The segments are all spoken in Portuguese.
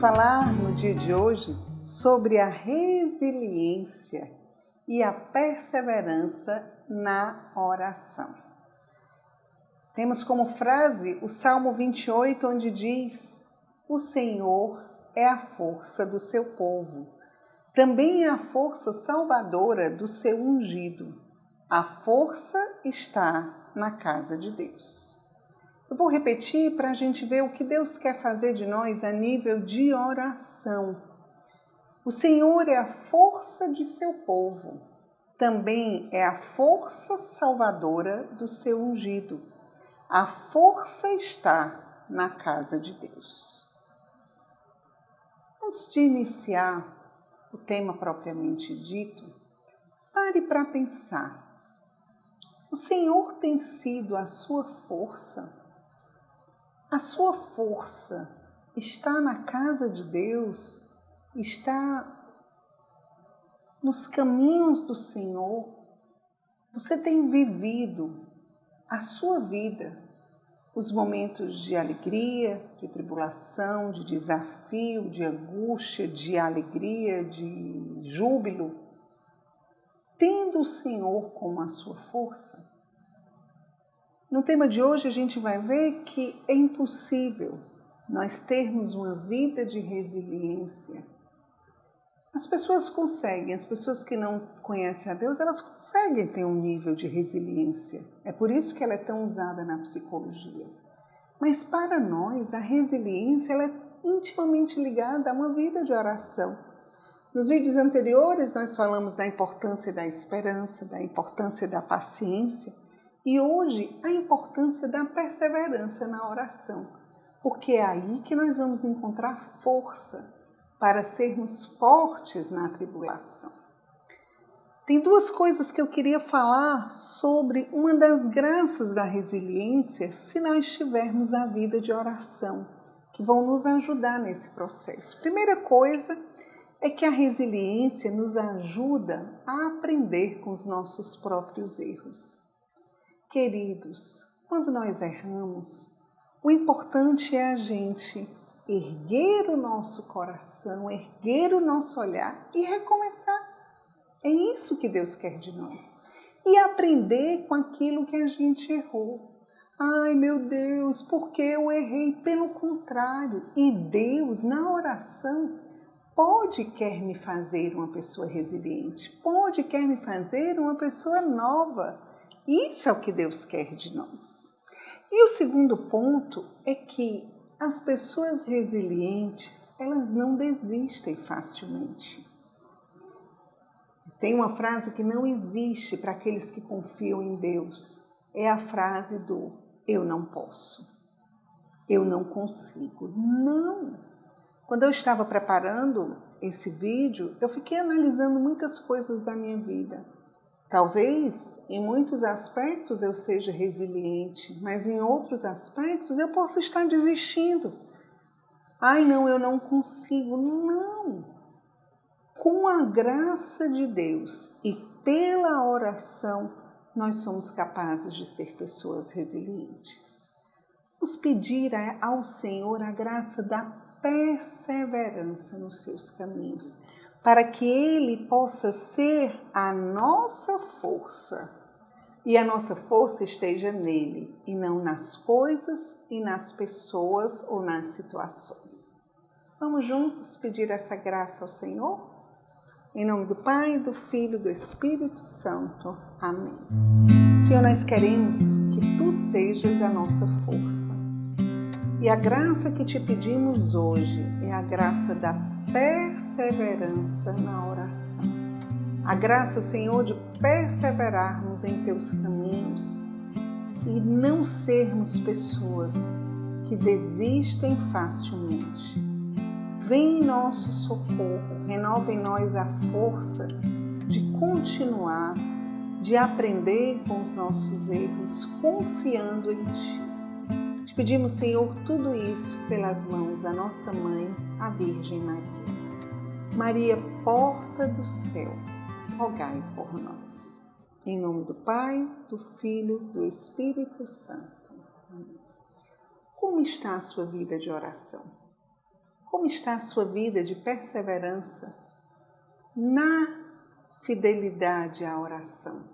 falar no dia de hoje sobre a resiliência e a perseverança na oração. Temos como frase o Salmo 28, onde diz: O Senhor é a força do seu povo, também é a força salvadora do seu ungido. A força está na casa de Deus. Eu vou repetir para a gente ver o que Deus quer fazer de nós a nível de oração. O Senhor é a força de seu povo, também é a força salvadora do seu ungido. A força está na casa de Deus. Antes de iniciar o tema propriamente dito, pare para pensar. O Senhor tem sido a sua força a sua força está na casa de Deus, está nos caminhos do Senhor. Você tem vivido a sua vida, os momentos de alegria, de tribulação, de desafio, de angústia, de alegria, de júbilo, tendo o Senhor como a sua força. No tema de hoje, a gente vai ver que é impossível nós termos uma vida de resiliência. As pessoas conseguem, as pessoas que não conhecem a Deus, elas conseguem ter um nível de resiliência. É por isso que ela é tão usada na psicologia. Mas para nós, a resiliência ela é intimamente ligada a uma vida de oração. Nos vídeos anteriores, nós falamos da importância da esperança, da importância da paciência. E hoje a importância da perseverança na oração, porque é aí que nós vamos encontrar força para sermos fortes na tribulação. Tem duas coisas que eu queria falar sobre uma das graças da resiliência se nós tivermos a vida de oração, que vão nos ajudar nesse processo. Primeira coisa é que a resiliência nos ajuda a aprender com os nossos próprios erros. Queridos, quando nós erramos, o importante é a gente erguer o nosso coração, erguer o nosso olhar e recomeçar. É isso que Deus quer de nós. E aprender com aquilo que a gente errou. Ai meu Deus, porque eu errei? Pelo contrário, e Deus, na oração, pode quer me fazer uma pessoa resiliente, pode quer me fazer uma pessoa nova isso é o que Deus quer de nós. E o segundo ponto é que as pessoas resilientes, elas não desistem facilmente. Tem uma frase que não existe para aqueles que confiam em Deus. É a frase do eu não posso. Eu não consigo. Não. Quando eu estava preparando esse vídeo, eu fiquei analisando muitas coisas da minha vida. Talvez em muitos aspectos eu seja resiliente, mas em outros aspectos eu posso estar desistindo. Ai, não, eu não consigo. Não! Com a graça de Deus e pela oração, nós somos capazes de ser pessoas resilientes. Vamos pedir ao Senhor a graça da perseverança nos seus caminhos para que Ele possa ser a nossa força e a nossa força esteja nele e não nas coisas e nas pessoas ou nas situações. Vamos juntos pedir essa graça ao Senhor? Em nome do Pai, do Filho e do Espírito Santo. Amém. Senhor, nós queremos que Tu sejas a nossa força. E a graça que te pedimos hoje é a graça da perseverança na oração. A graça, Senhor, de perseverarmos em teus caminhos e não sermos pessoas que desistem facilmente. Vem em nosso socorro, renova em nós a força de continuar, de aprender com os nossos erros, confiando em Ti. Te pedimos, Senhor, tudo isso pelas mãos da nossa mãe, a Virgem Maria. Maria, porta do céu, rogai por nós. Em nome do Pai, do Filho, do Espírito Santo. Como está a sua vida de oração? Como está a sua vida de perseverança na fidelidade à oração?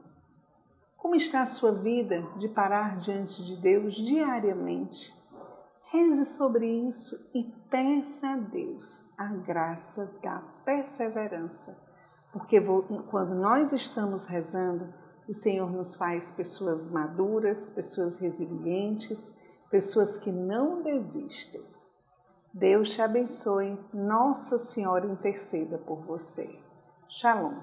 Como está a sua vida de parar diante de Deus diariamente? Reze sobre isso e peça a Deus a graça da perseverança, porque quando nós estamos rezando, o Senhor nos faz pessoas maduras, pessoas resilientes, pessoas que não desistem. Deus te abençoe. Nossa Senhora interceda por você. Shalom.